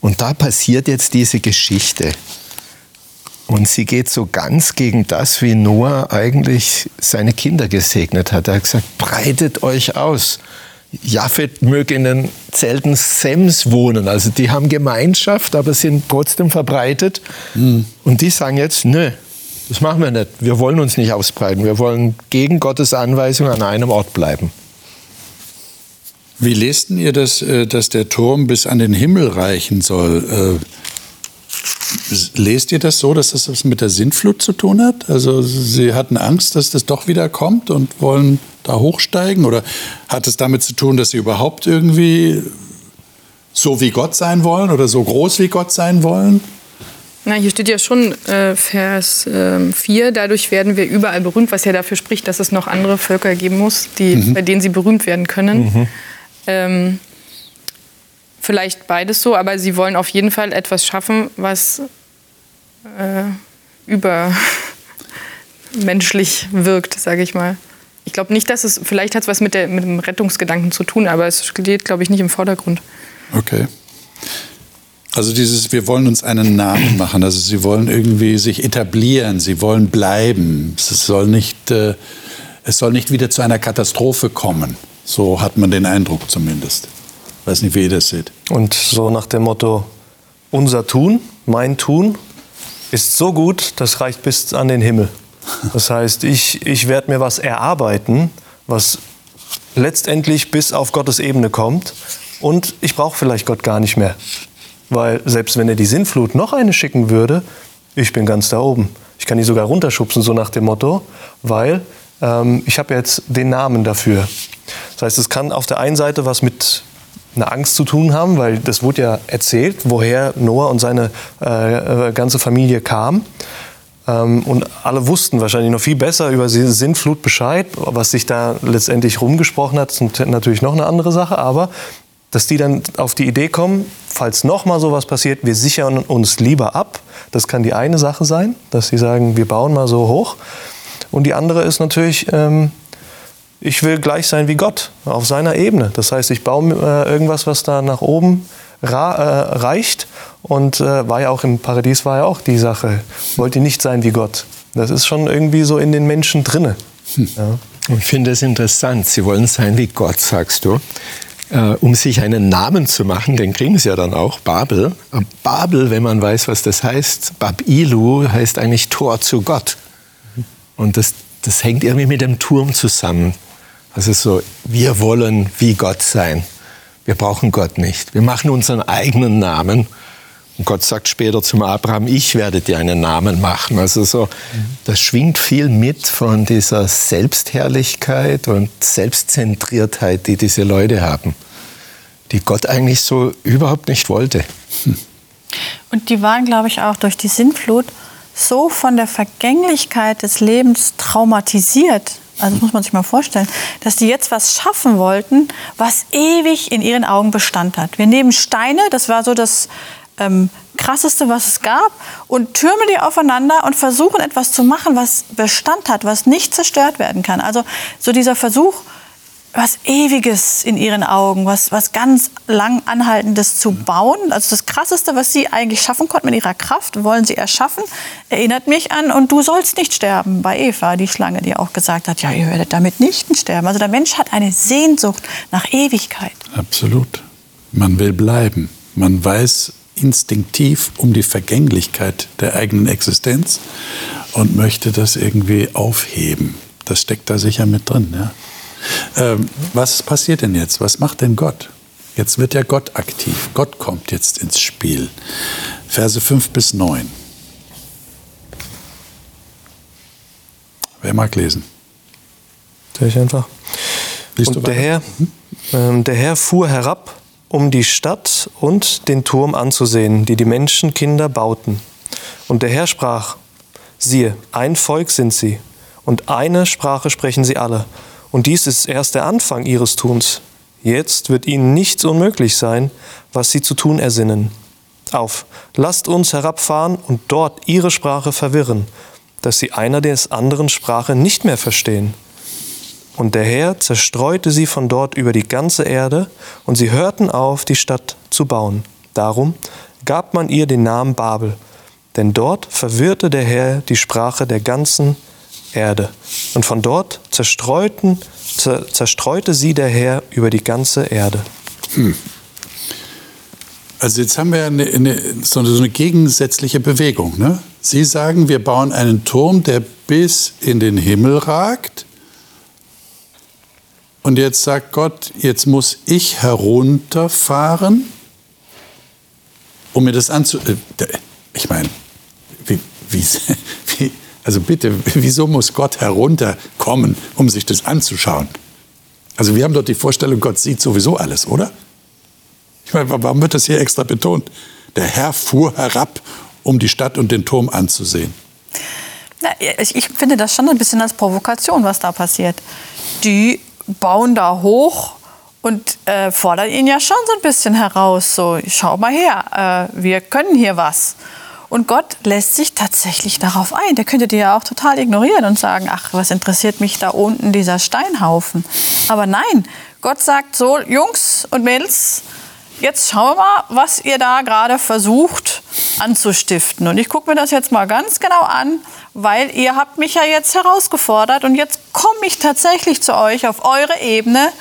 Und da passiert jetzt diese Geschichte. Und sie geht so ganz gegen das, wie Noah eigentlich seine Kinder gesegnet hat. Er hat gesagt, breitet euch aus. Japheth möge in den Zelten Sems wohnen. Also die haben Gemeinschaft, aber sind trotzdem verbreitet. Mhm. Und die sagen jetzt, nö, das machen wir nicht. Wir wollen uns nicht ausbreiten. Wir wollen gegen Gottes Anweisung an einem Ort bleiben. Wie lest ihr das, äh, dass der Turm bis an den Himmel reichen soll? Lest ihr das so, dass das was mit der Sintflut zu tun hat? Also Sie hatten Angst, dass das doch wieder kommt und wollen da hochsteigen? Oder hat es damit zu tun, dass Sie überhaupt irgendwie so wie Gott sein wollen oder so groß wie Gott sein wollen? Na, hier steht ja schon äh, Vers äh, 4, dadurch werden wir überall berühmt, was ja dafür spricht, dass es noch andere Völker geben muss, die, mhm. bei denen sie berühmt werden können. Mhm. Ähm, vielleicht beides so, aber sie wollen auf jeden Fall etwas schaffen, was äh, übermenschlich wirkt, sage ich mal. Ich glaube nicht, dass es, vielleicht hat es was mit, der, mit dem Rettungsgedanken zu tun, aber es steht, glaube ich, nicht im Vordergrund. Okay. Also dieses, wir wollen uns einen Namen machen. Also sie wollen irgendwie sich etablieren, sie wollen bleiben. Es soll nicht, äh, es soll nicht wieder zu einer Katastrophe kommen. So hat man den Eindruck zumindest. Weiß nicht, wie ihr das seht. Und so nach dem Motto, unser Tun, mein Tun, ist so gut, das reicht bis an den Himmel. Das heißt, ich, ich werde mir was erarbeiten, was letztendlich bis auf Gottes Ebene kommt. Und ich brauche vielleicht Gott gar nicht mehr. Weil selbst wenn er die Sintflut noch eine schicken würde, ich bin ganz da oben. Ich kann die sogar runterschubsen, so nach dem Motto, weil ähm, ich habe jetzt den Namen dafür. Das heißt, es kann auf der einen Seite was mit eine Angst zu tun haben, weil das wurde ja erzählt, woher Noah und seine äh, äh ganze Familie kamen. Ähm, und alle wussten wahrscheinlich noch viel besser über die Sintflut Bescheid. Was sich da letztendlich rumgesprochen hat, ist natürlich noch eine andere Sache. Aber dass die dann auf die Idee kommen, falls noch mal sowas passiert, wir sichern uns lieber ab. Das kann die eine Sache sein, dass sie sagen, wir bauen mal so hoch. Und die andere ist natürlich, ähm, ich will gleich sein wie Gott, auf seiner Ebene. Das heißt, ich baue äh, irgendwas, was da nach oben äh, reicht. Und äh, war ja auch im Paradies war ja auch die Sache, wollte nicht sein wie Gott. Das ist schon irgendwie so in den Menschen drinne. Hm. Ja. Ich finde es interessant. Sie wollen sein wie Gott, sagst du. Äh, um sich einen Namen zu machen, den kriegen sie ja dann auch, Babel. Babel, wenn man weiß, was das heißt, Babilu heißt eigentlich Tor zu Gott. Und das, das hängt irgendwie mit dem Turm zusammen. Also so, wir wollen wie Gott sein. Wir brauchen Gott nicht. Wir machen unseren eigenen Namen. Und Gott sagt später zum Abraham, ich werde dir einen Namen machen. Also so, das schwingt viel mit von dieser Selbstherrlichkeit und Selbstzentriertheit, die diese Leute haben, die Gott eigentlich so überhaupt nicht wollte. Und die waren, glaube ich, auch durch die Sintflut so von der Vergänglichkeit des Lebens traumatisiert, also das muss man sich mal vorstellen, dass die jetzt was schaffen wollten, was ewig in ihren Augen Bestand hat. Wir nehmen Steine, das war so das ähm, krasseste, was es gab, und türmen die aufeinander und versuchen etwas zu machen, was Bestand hat, was nicht zerstört werden kann. Also so dieser Versuch, was Ewiges in ihren Augen, was, was ganz lang Anhaltendes zu bauen. Also das Krasseste, was sie eigentlich schaffen konnten mit ihrer Kraft, wollen sie erschaffen, erinnert mich an, und du sollst nicht sterben, bei Eva, die Schlange, die auch gesagt hat, ja, ihr werdet damit nicht sterben. Also der Mensch hat eine Sehnsucht nach Ewigkeit. Absolut. Man will bleiben. Man weiß instinktiv um die Vergänglichkeit der eigenen Existenz und möchte das irgendwie aufheben. Das steckt da sicher mit drin. Ja? Ähm, was passiert denn jetzt? Was macht denn Gott? Jetzt wird ja Gott aktiv. Gott kommt jetzt ins Spiel. Verse 5 bis 9. Wer mag lesen? Sehr einfach. Liest und der Herr, äh, der Herr fuhr herab, um die Stadt und den Turm anzusehen, die die Menschenkinder bauten. Und der Herr sprach, siehe, ein Volk sind sie, und eine Sprache sprechen sie alle und dies ist erst der Anfang ihres Tuns. Jetzt wird ihnen nichts unmöglich sein, was sie zu tun ersinnen. Auf, lasst uns herabfahren und dort ihre Sprache verwirren, dass sie einer des anderen Sprache nicht mehr verstehen. Und der Herr zerstreute sie von dort über die ganze Erde, und sie hörten auf, die Stadt zu bauen. Darum gab man ihr den Namen Babel, denn dort verwirrte der Herr die Sprache der ganzen Erde. Und von dort zerstreuten, zerstreute sie der Herr über die ganze Erde. Hm. Also jetzt haben wir eine, eine, so eine gegensätzliche Bewegung. Ne? Sie sagen, wir bauen einen Turm, der bis in den Himmel ragt. Und jetzt sagt Gott, jetzt muss ich herunterfahren, um mir das anzu... Äh, ich meine, wie, wie, also bitte, wieso muss Gott herunterkommen, um sich das anzuschauen? Also wir haben dort die Vorstellung, Gott sieht sowieso alles, oder? Ich meine, warum wird das hier extra betont? Der Herr fuhr herab, um die Stadt und den Turm anzusehen. Ja, ich finde das schon ein bisschen als Provokation, was da passiert. Die bauen da hoch und äh, fordern ihn ja schon so ein bisschen heraus. So, schau mal her, äh, wir können hier was. Und Gott lässt sich tatsächlich darauf ein. Der könnte dir ja auch total ignorieren und sagen, ach, was interessiert mich da unten dieser Steinhaufen. Aber nein, Gott sagt so, Jungs und Mädels, jetzt schauen wir mal, was ihr da gerade versucht anzustiften. Und ich gucke mir das jetzt mal ganz genau an, weil ihr habt mich ja jetzt herausgefordert und jetzt komme ich tatsächlich zu euch auf eure Ebene,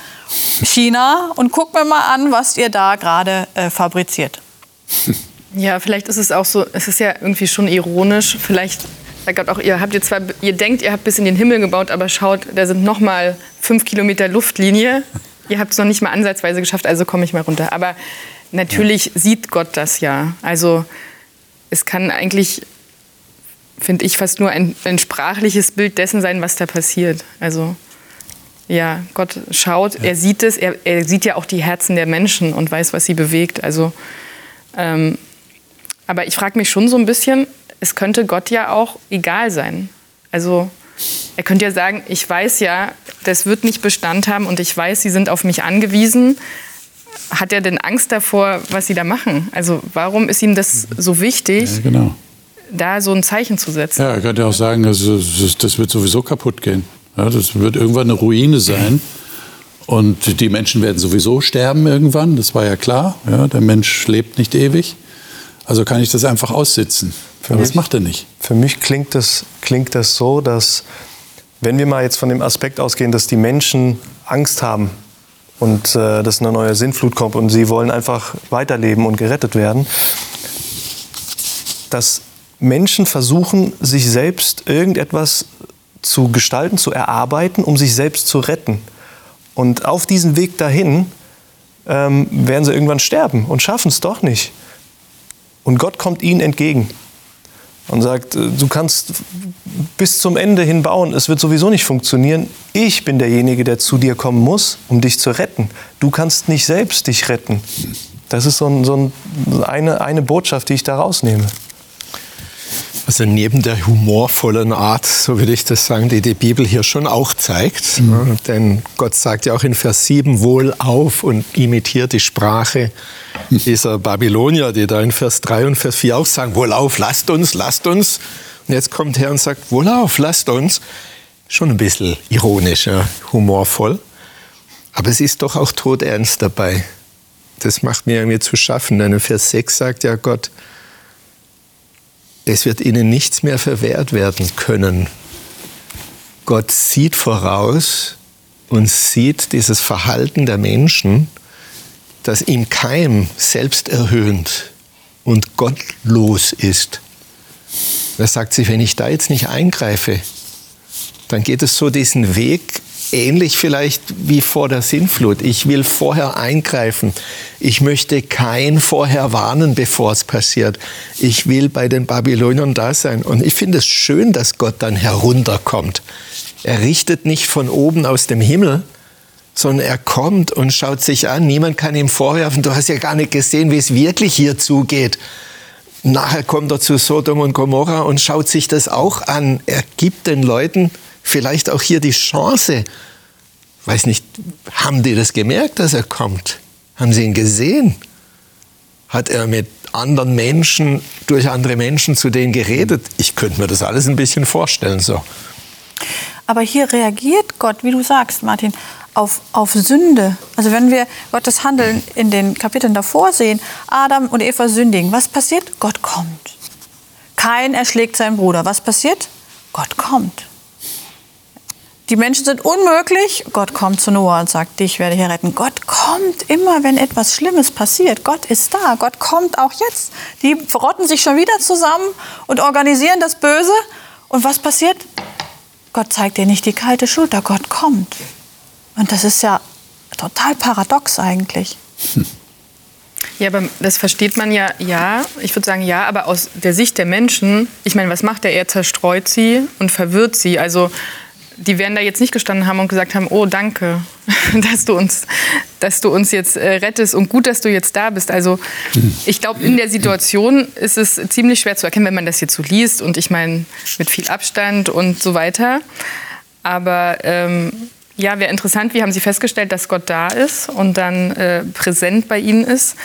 China, und guck mir mal an, was ihr da gerade äh, fabriziert. Ja, vielleicht ist es auch so, es ist ja irgendwie schon ironisch. Vielleicht sagt Gott auch, ihr habt ihr zwar, ihr denkt, ihr habt bis in den Himmel gebaut, aber schaut, da sind noch mal fünf Kilometer Luftlinie. Ihr habt es noch nicht mal ansatzweise geschafft, also komme ich mal runter. Aber natürlich ja. sieht Gott das ja. Also es kann eigentlich, finde ich, fast nur ein, ein sprachliches Bild dessen sein, was da passiert. Also ja, Gott schaut, ja. er sieht es, er, er, sieht ja auch die Herzen der Menschen und weiß, was sie bewegt. Also, ähm, aber ich frage mich schon so ein bisschen, es könnte Gott ja auch egal sein. Also er könnte ja sagen, ich weiß ja, das wird nicht Bestand haben und ich weiß, Sie sind auf mich angewiesen. Hat er denn Angst davor, was Sie da machen? Also warum ist ihm das so wichtig, ja, genau. da so ein Zeichen zu setzen? Ja, er könnte auch sagen, das, das wird sowieso kaputt gehen. Ja, das wird irgendwann eine Ruine sein. Und die Menschen werden sowieso sterben irgendwann, das war ja klar. Ja, der Mensch lebt nicht ewig. Also kann ich das einfach aussitzen. Für das mich, macht er nicht. Für mich klingt das, klingt das so, dass wenn wir mal jetzt von dem Aspekt ausgehen, dass die Menschen Angst haben und äh, dass eine neue Sinnflut kommt und sie wollen einfach weiterleben und gerettet werden, dass Menschen versuchen, sich selbst irgendetwas zu gestalten, zu erarbeiten, um sich selbst zu retten. Und auf diesem Weg dahin ähm, werden sie irgendwann sterben und schaffen es doch nicht. Und Gott kommt ihnen entgegen und sagt, äh, du kannst bis zum Ende hin bauen, es wird sowieso nicht funktionieren. Ich bin derjenige, der zu dir kommen muss, um dich zu retten. Du kannst nicht selbst dich retten. Das ist so, ein, so ein, eine, eine Botschaft, die ich da rausnehme. Also neben der humorvollen Art, so würde ich das sagen, die die Bibel hier schon auch zeigt. Mhm. Denn Gott sagt ja auch in Vers 7 wohl auf und imitiert die Sprache dieser Babylonier, die da in Vers 3 und Vers 4 auch sagen, wohl auf, lasst uns, lasst uns. Und jetzt kommt Herr und sagt, wohl auf, lasst uns. Schon ein bisschen ironisch, ja, humorvoll. Aber es ist doch auch todernst dabei. Das macht mir irgendwie zu schaffen. Denn in Vers 6 sagt ja Gott, es wird ihnen nichts mehr verwehrt werden können. Gott sieht voraus und sieht dieses Verhalten der Menschen, das im Keim selbsterhöhend und gottlos ist. Er sagt sich, wenn ich da jetzt nicht eingreife, dann geht es so diesen Weg ähnlich vielleicht wie vor der Sintflut. Ich will vorher eingreifen. Ich möchte kein vorher warnen, bevor es passiert. Ich will bei den Babyloniern da sein. Und ich finde es schön, dass Gott dann herunterkommt. Er richtet nicht von oben aus dem Himmel, sondern er kommt und schaut sich an. Niemand kann ihm vorwerfen, du hast ja gar nicht gesehen, wie es wirklich hier zugeht. Nachher kommt er zu Sodom und Gomorra und schaut sich das auch an. Er gibt den Leuten vielleicht auch hier die Chance. Weiß nicht, haben die das gemerkt, dass er kommt? Haben sie ihn gesehen? Hat er mit anderen Menschen, durch andere Menschen zu denen geredet? Ich könnte mir das alles ein bisschen vorstellen so. Aber hier reagiert Gott, wie du sagst, Martin, auf, auf Sünde. Also wenn wir Gottes Handeln in den Kapiteln davor sehen, Adam und Eva sündigen, was passiert? Gott kommt. Kein erschlägt seinen Bruder. Was passiert? Gott kommt. Die Menschen sind unmöglich. Gott kommt zu Noah und sagt, dich werde ich retten. Gott kommt immer, wenn etwas Schlimmes passiert. Gott ist da. Gott kommt auch jetzt. Die verrotten sich schon wieder zusammen und organisieren das Böse. Und was passiert? Gott zeigt dir nicht die kalte Schulter. Gott kommt. Und das ist ja total paradox eigentlich. Hm. Ja, aber das versteht man ja, ja. Ich würde sagen, ja, aber aus der Sicht der Menschen, ich meine, was macht er? Er zerstreut sie und verwirrt sie. Also die werden da jetzt nicht gestanden haben und gesagt haben, oh danke, dass du uns, dass du uns jetzt äh, rettest und gut, dass du jetzt da bist. Also ich glaube, in der Situation ist es ziemlich schwer zu erkennen, wenn man das jetzt so liest und ich meine mit viel Abstand und so weiter. Aber ähm, ja, wäre interessant, wie haben Sie festgestellt, dass Gott da ist und dann äh, präsent bei Ihnen ist.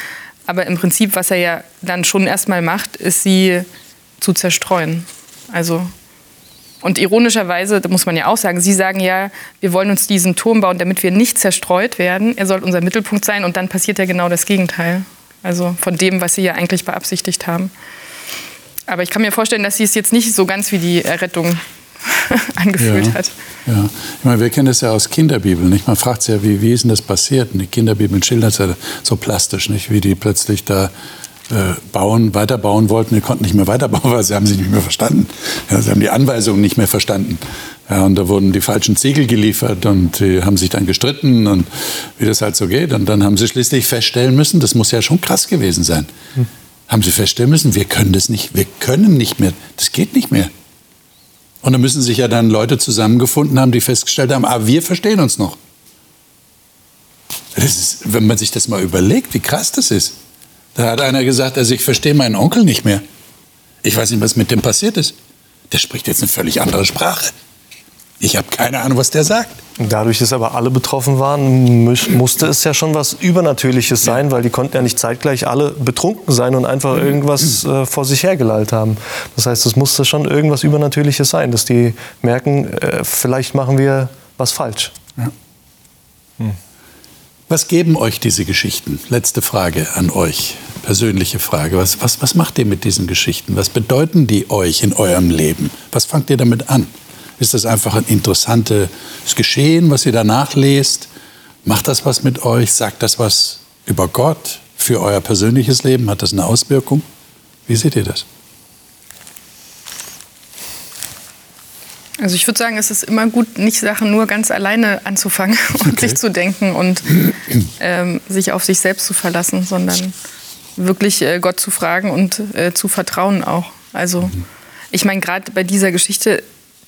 Aber im Prinzip, was er ja dann schon erstmal macht, ist sie zu zerstreuen. Also und ironischerweise, da muss man ja auch sagen, Sie sagen ja, wir wollen uns diesen Turm bauen, damit wir nicht zerstreut werden. Er soll unser Mittelpunkt sein und dann passiert ja genau das Gegenteil. Also von dem, was Sie ja eigentlich beabsichtigt haben. Aber ich kann mir vorstellen, dass Sie es jetzt nicht so ganz wie die Errettung angefühlt ja, hat. Ja, ich meine, wir kennen das ja aus Kinderbibeln. Nicht? Man fragt sich ja, wie, wie ist denn das passiert? Und die Kinderbibeln schildern es ja so plastisch, nicht? wie die plötzlich da bauen, weiterbauen wollten. Die konnten nicht mehr weiterbauen, weil sie haben sich nicht mehr verstanden. Ja, sie haben die Anweisungen nicht mehr verstanden. Ja, und da wurden die falschen Ziegel geliefert und die haben sich dann gestritten und wie das halt so geht. Und dann haben sie schließlich feststellen müssen, das muss ja schon krass gewesen sein. Hm. Haben sie feststellen müssen, wir können das nicht, wir können nicht mehr, das geht nicht mehr. Und da müssen sich ja dann Leute zusammengefunden haben, die festgestellt haben, ah, wir verstehen uns noch. Ist, wenn man sich das mal überlegt, wie krass das ist. Da hat einer gesagt, also ich verstehe meinen Onkel nicht mehr. Ich weiß nicht, was mit dem passiert ist. Der spricht jetzt eine völlig andere Sprache. Ich habe keine Ahnung, was der sagt. Dadurch, dass aber alle betroffen waren, musste es ja schon was Übernatürliches sein, weil die konnten ja nicht zeitgleich alle betrunken sein und einfach irgendwas äh, vor sich hergelallt haben. Das heißt, es musste schon irgendwas Übernatürliches sein, dass die merken, äh, vielleicht machen wir was falsch. Ja. Hm. Was geben euch diese Geschichten? Letzte Frage an euch, persönliche Frage. Was, was, was macht ihr mit diesen Geschichten? Was bedeuten die euch in eurem Leben? Was fangt ihr damit an? Ist das einfach ein interessantes Geschehen, was ihr danach lest? Macht das was mit euch? Sagt das was über Gott für euer persönliches Leben? Hat das eine Auswirkung? Wie seht ihr das? Also ich würde sagen, es ist immer gut, nicht Sachen nur ganz alleine anzufangen und okay. sich zu denken und ähm, sich auf sich selbst zu verlassen, sondern wirklich äh, Gott zu fragen und äh, zu vertrauen auch. Also ich meine, gerade bei dieser Geschichte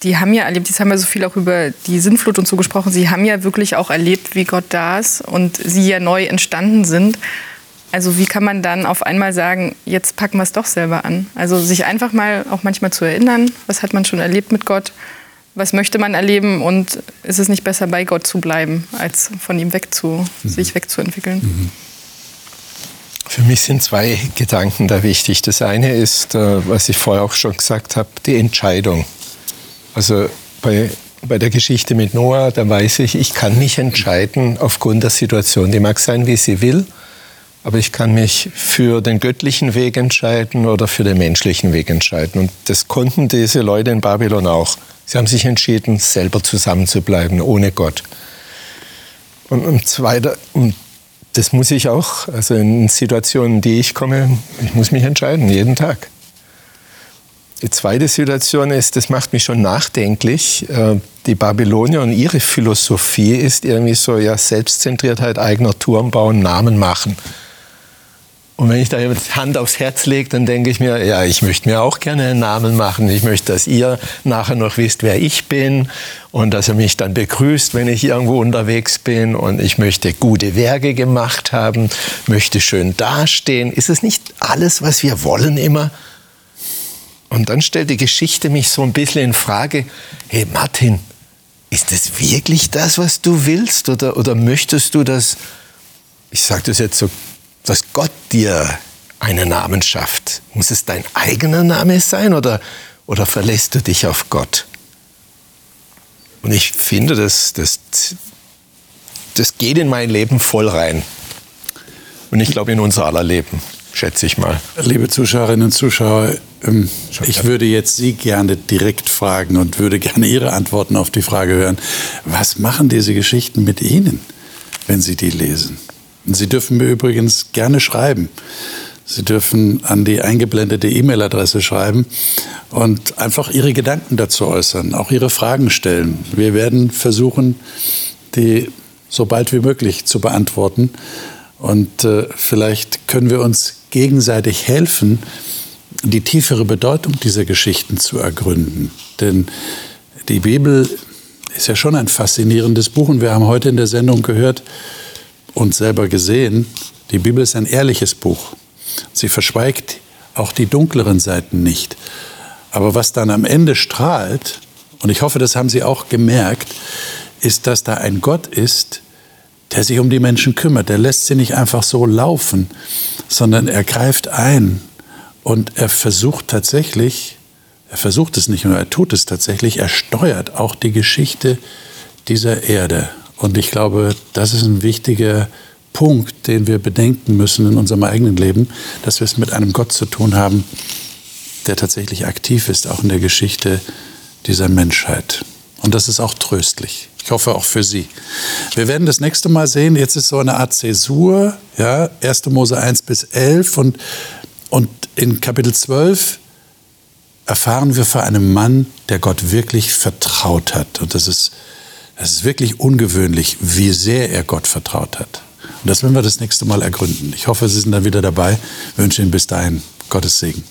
die haben ja erlebt, die haben ja so viel auch über die Sinnflut und so gesprochen, sie haben ja wirklich auch erlebt, wie Gott da ist und sie ja neu entstanden sind. Also wie kann man dann auf einmal sagen, jetzt packen wir es doch selber an? Also sich einfach mal auch manchmal zu erinnern, was hat man schon erlebt mit Gott, was möchte man erleben und ist es nicht besser bei Gott zu bleiben, als von ihm wegzu, mhm. sich wegzuentwickeln? Mhm. Für mich sind zwei Gedanken da wichtig. Das eine ist, äh, was ich vorher auch schon gesagt habe, die Entscheidung. Also bei, bei der Geschichte mit Noah, da weiß ich, ich kann mich entscheiden aufgrund der Situation. Die mag sein, wie sie will, aber ich kann mich für den göttlichen Weg entscheiden oder für den menschlichen Weg entscheiden. Und das konnten diese Leute in Babylon auch. Sie haben sich entschieden, selber zusammenzubleiben, ohne Gott. Und, zweiter, und das muss ich auch, also in Situationen, in die ich komme, ich muss mich entscheiden, jeden Tag. Die zweite Situation ist, das macht mich schon nachdenklich. Äh, die Babylonier und ihre Philosophie ist irgendwie so, ja, Selbstzentriertheit, eigener Turm bauen, Namen machen. Und wenn ich da die Hand aufs Herz lege, dann denke ich mir, ja, ich möchte mir auch gerne einen Namen machen. Ich möchte, dass ihr nachher noch wisst, wer ich bin und dass ihr mich dann begrüßt, wenn ich irgendwo unterwegs bin. Und ich möchte gute Werke gemacht haben, möchte schön dastehen. Ist es nicht alles, was wir wollen immer? Und dann stellt die Geschichte mich so ein bisschen in Frage, hey Martin, ist das wirklich das, was du willst? Oder, oder möchtest du, dass, ich sage das jetzt so, dass Gott dir einen Namen schafft? Muss es dein eigener Name sein oder, oder verlässt du dich auf Gott? Und ich finde, das, das, das geht in mein Leben voll rein. Und ich glaube in unser aller Leben, schätze ich mal. Liebe Zuschauerinnen und Zuschauer, ähm, ich würde jetzt Sie gerne direkt fragen und würde gerne Ihre Antworten auf die Frage hören. Was machen diese Geschichten mit Ihnen, wenn Sie die lesen? Sie dürfen mir übrigens gerne schreiben. Sie dürfen an die eingeblendete E-Mail-Adresse schreiben und einfach Ihre Gedanken dazu äußern, auch Ihre Fragen stellen. Wir werden versuchen, die so bald wie möglich zu beantworten. Und äh, vielleicht können wir uns gegenseitig helfen, die tiefere Bedeutung dieser Geschichten zu ergründen. Denn die Bibel ist ja schon ein faszinierendes Buch und wir haben heute in der Sendung gehört und selber gesehen, die Bibel ist ein ehrliches Buch. Sie verschweigt auch die dunkleren Seiten nicht. Aber was dann am Ende strahlt, und ich hoffe, das haben Sie auch gemerkt, ist, dass da ein Gott ist, der sich um die Menschen kümmert. Der lässt sie nicht einfach so laufen, sondern er greift ein und er versucht tatsächlich, er versucht es nicht nur, er tut es tatsächlich, er steuert auch die Geschichte dieser Erde. Und ich glaube, das ist ein wichtiger Punkt, den wir bedenken müssen in unserem eigenen Leben, dass wir es mit einem Gott zu tun haben, der tatsächlich aktiv ist, auch in der Geschichte dieser Menschheit. Und das ist auch tröstlich. Ich hoffe auch für Sie. Wir werden das nächste Mal sehen, jetzt ist so eine Art Zäsur, ja, 1. Mose 1 bis 11 und und in Kapitel 12 erfahren wir von einem Mann, der Gott wirklich vertraut hat. Und das ist, das ist wirklich ungewöhnlich, wie sehr er Gott vertraut hat. Und das werden wir das nächste Mal ergründen. Ich hoffe, Sie sind dann wieder dabei. Ich wünsche Ihnen bis dahin Gottes Segen.